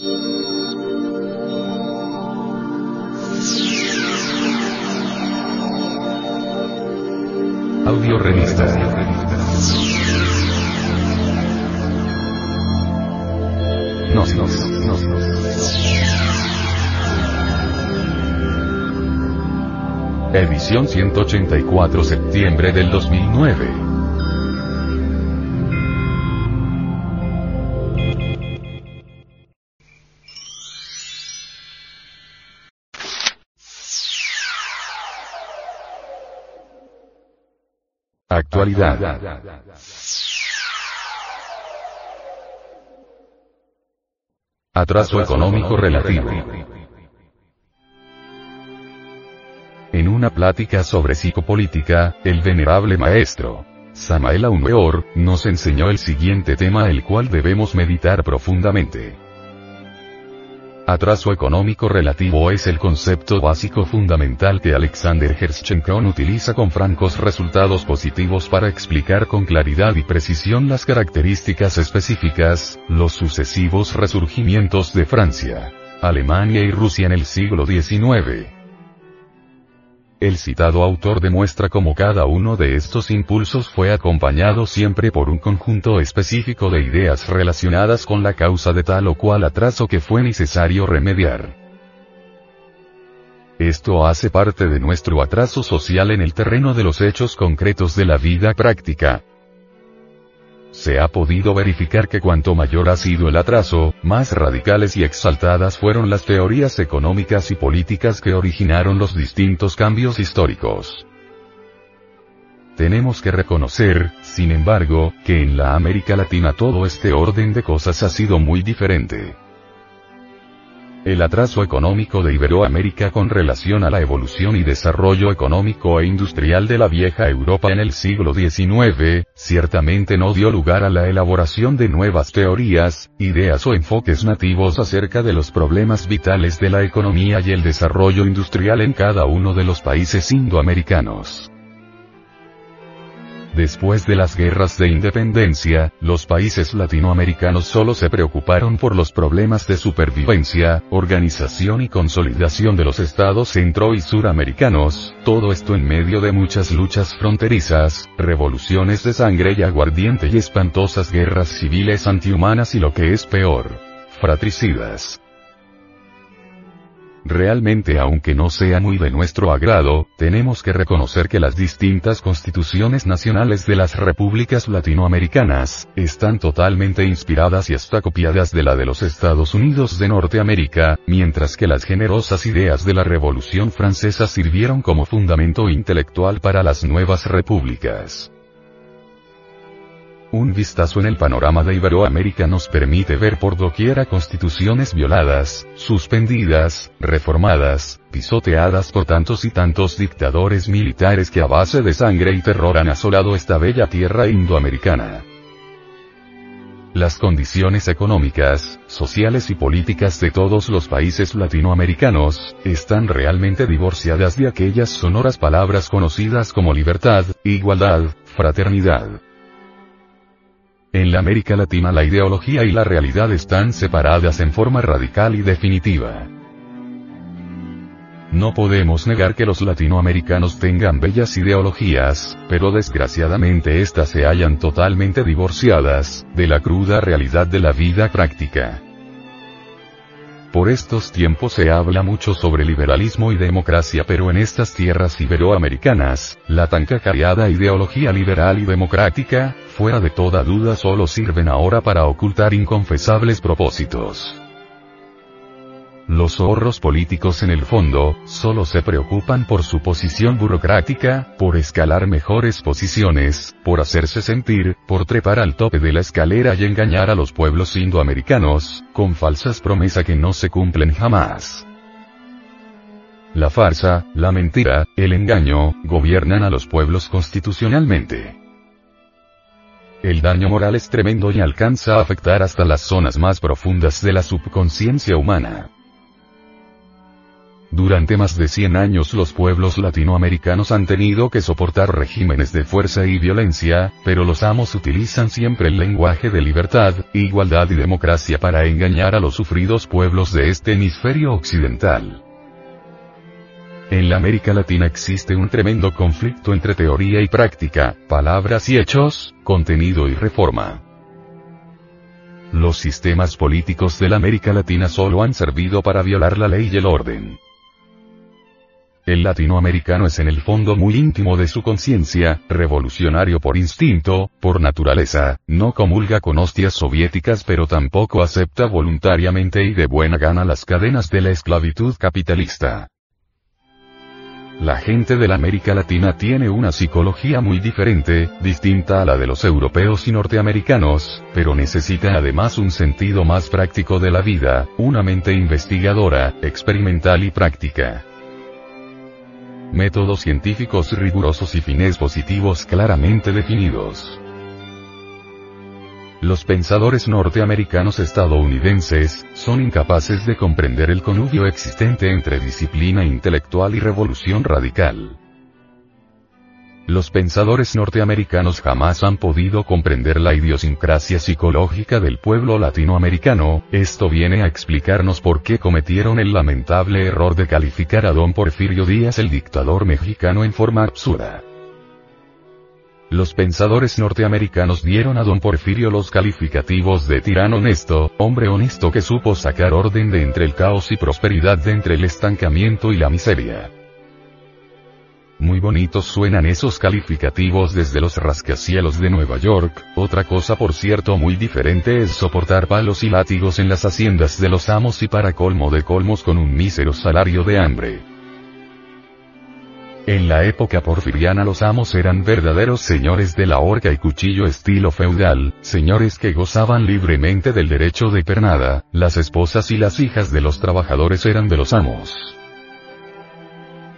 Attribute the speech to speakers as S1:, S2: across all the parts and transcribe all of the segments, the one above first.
S1: Audio revista. No, no, no. Edición 184 septiembre del 2009. Actualidad. Atraso económico relativo. En una plática sobre psicopolítica, el venerable maestro, Samael Weor, nos enseñó el siguiente tema el cual debemos meditar profundamente. Atraso económico relativo es el concepto básico fundamental que Alexander Hershchenkron utiliza con francos resultados positivos para explicar con claridad y precisión las características específicas, los sucesivos resurgimientos de Francia, Alemania y Rusia en el siglo XIX. El citado autor demuestra cómo cada uno de estos impulsos fue acompañado siempre por un conjunto específico de ideas relacionadas con la causa de tal o cual atraso que fue necesario remediar. Esto hace parte de nuestro atraso social en el terreno de los hechos concretos de la vida práctica, se ha podido verificar que cuanto mayor ha sido el atraso, más radicales y exaltadas fueron las teorías económicas y políticas que originaron los distintos cambios históricos. Tenemos que reconocer, sin embargo, que en la América Latina todo este orden de cosas ha sido muy diferente. El atraso económico de Iberoamérica con relación a la evolución y desarrollo económico e industrial de la vieja Europa en el siglo XIX, ciertamente no dio lugar a la elaboración de nuevas teorías, ideas o enfoques nativos acerca de los problemas vitales de la economía y el desarrollo industrial en cada uno de los países indoamericanos. Después de las guerras de independencia, los países latinoamericanos solo se preocuparon por los problemas de supervivencia, organización y consolidación de los estados centro y suramericanos, todo esto en medio de muchas luchas fronterizas, revoluciones de sangre y aguardiente y espantosas guerras civiles antihumanas y lo que es peor, fratricidas. Realmente aunque no sea muy de nuestro agrado, tenemos que reconocer que las distintas constituciones nacionales de las repúblicas latinoamericanas, están totalmente inspiradas y hasta copiadas de la de los Estados Unidos de Norteamérica, mientras que las generosas ideas de la Revolución Francesa sirvieron como fundamento intelectual para las nuevas repúblicas. Un vistazo en el panorama de Iberoamérica nos permite ver por doquiera constituciones violadas, suspendidas, reformadas, pisoteadas por tantos y tantos dictadores militares que a base de sangre y terror han asolado esta bella tierra indoamericana. Las condiciones económicas, sociales y políticas de todos los países latinoamericanos, están realmente divorciadas de aquellas sonoras palabras conocidas como libertad, igualdad, fraternidad. En la América Latina la ideología y la realidad están separadas en forma radical y definitiva. No podemos negar que los latinoamericanos tengan bellas ideologías, pero desgraciadamente éstas se hallan totalmente divorciadas, de la cruda realidad de la vida práctica. Por estos tiempos se habla mucho sobre liberalismo y democracia pero en estas tierras iberoamericanas, la tan cacareada ideología liberal y democrática, fuera de toda duda solo sirven ahora para ocultar inconfesables propósitos. Los ahorros políticos en el fondo, solo se preocupan por su posición burocrática, por escalar mejores posiciones, por hacerse sentir, por trepar al tope de la escalera y engañar a los pueblos indoamericanos, con falsas promesas que no se cumplen jamás. La farsa, la mentira, el engaño, gobiernan a los pueblos constitucionalmente. El daño moral es tremendo y alcanza a afectar hasta las zonas más profundas de la subconsciencia humana. Durante más de 100 años los pueblos latinoamericanos han tenido que soportar regímenes de fuerza y violencia, pero los amos utilizan siempre el lenguaje de libertad, igualdad y democracia para engañar a los sufridos pueblos de este hemisferio occidental. En la América Latina existe un tremendo conflicto entre teoría y práctica, palabras y hechos, contenido y reforma. Los sistemas políticos de la América Latina solo han servido para violar la ley y el orden. El latinoamericano es en el fondo muy íntimo de su conciencia, revolucionario por instinto, por naturaleza, no comulga con hostias soviéticas pero tampoco acepta voluntariamente y de buena gana las cadenas de la esclavitud capitalista. La gente de la América Latina tiene una psicología muy diferente, distinta a la de los europeos y norteamericanos, pero necesita además un sentido más práctico de la vida, una mente investigadora, experimental y práctica. Métodos científicos rigurosos y fines positivos claramente definidos. Los pensadores norteamericanos estadounidenses, son incapaces de comprender el connubio existente entre disciplina intelectual y revolución radical. Los pensadores norteamericanos jamás han podido comprender la idiosincrasia psicológica del pueblo latinoamericano, esto viene a explicarnos por qué cometieron el lamentable error de calificar a don Porfirio Díaz el dictador mexicano en forma absurda. Los pensadores norteamericanos dieron a don Porfirio los calificativos de tirano honesto, hombre honesto que supo sacar orden de entre el caos y prosperidad de entre el estancamiento y la miseria. Muy bonitos suenan esos calificativos desde los rascacielos de Nueva York, otra cosa por cierto muy diferente es soportar palos y látigos en las haciendas de los amos y para colmo de colmos con un mísero salario de hambre. En la época porfiriana los amos eran verdaderos señores de la horca y cuchillo estilo feudal, señores que gozaban libremente del derecho de pernada, las esposas y las hijas de los trabajadores eran de los amos.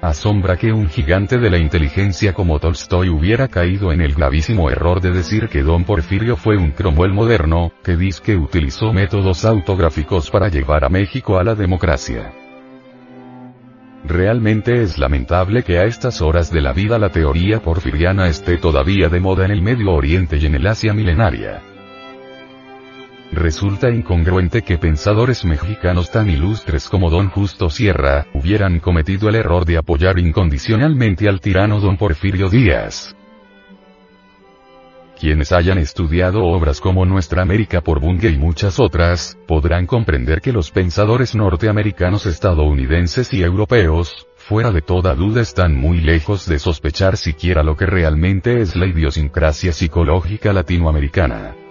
S1: Asombra que un gigante de la inteligencia como Tolstoy hubiera caído en el gravísimo error de decir que don Porfirio fue un Cromwell moderno, que dice que utilizó métodos autográficos para llevar a México a la democracia. Realmente es lamentable que a estas horas de la vida la teoría porfiriana esté todavía de moda en el Medio Oriente y en el Asia milenaria. Resulta incongruente que pensadores mexicanos tan ilustres como don Justo Sierra, hubieran cometido el error de apoyar incondicionalmente al tirano don Porfirio Díaz. Quienes hayan estudiado obras como Nuestra América por Bunge y muchas otras, podrán comprender que los pensadores norteamericanos estadounidenses y europeos, fuera de toda duda están muy lejos de sospechar siquiera lo que realmente es la idiosincrasia psicológica latinoamericana.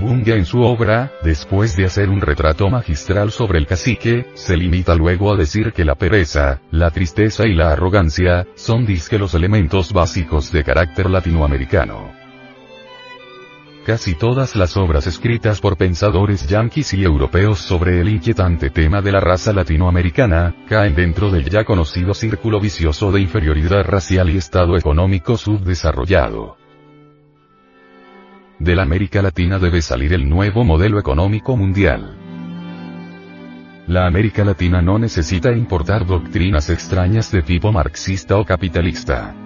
S1: Bunge en su obra, después de hacer un retrato magistral sobre el cacique, se limita luego a decir que la pereza, la tristeza y la arrogancia, son disque los elementos básicos de carácter latinoamericano. Casi todas las obras escritas por pensadores yanquis y europeos sobre el inquietante tema de la raza latinoamericana, caen dentro del ya conocido círculo vicioso de inferioridad racial y estado económico subdesarrollado. De la América Latina debe salir el nuevo modelo económico mundial. La América Latina no necesita importar doctrinas extrañas de tipo marxista o capitalista.